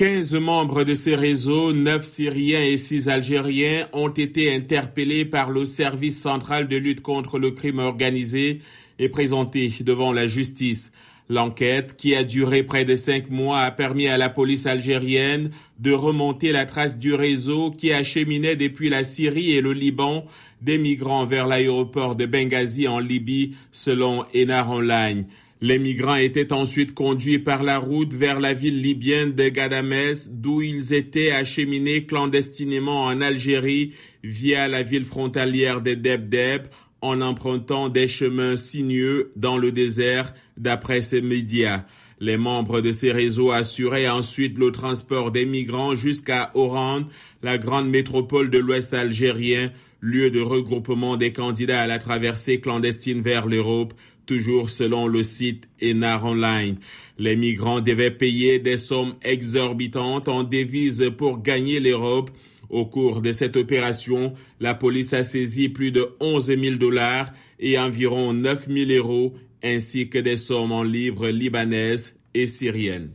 15 membres de ces réseaux, 9 Syriens et 6 Algériens, ont été interpellés par le service central de lutte contre le crime organisé et présentés devant la justice. L'enquête, qui a duré près de cinq mois, a permis à la police algérienne de remonter la trace du réseau qui acheminait depuis la Syrie et le Liban des migrants vers l'aéroport de Benghazi en Libye, selon Enar Online. Les migrants étaient ensuite conduits par la route vers la ville libyenne de Gadamès, d'où ils étaient acheminés clandestinement en Algérie via la ville frontalière de Debdeb en empruntant des chemins sinueux dans le désert, d'après ces médias. Les membres de ces réseaux assuraient ensuite le transport des migrants jusqu'à Oran, la grande métropole de l'Ouest algérien, lieu de regroupement des candidats à la traversée clandestine vers l'Europe, toujours selon le site Enar Online. Les migrants devaient payer des sommes exorbitantes en devises pour gagner l'Europe au cours de cette opération, la police a saisi plus de 11 000 dollars et environ 9 000 euros ainsi que des sommes en livres libanaises et syriennes.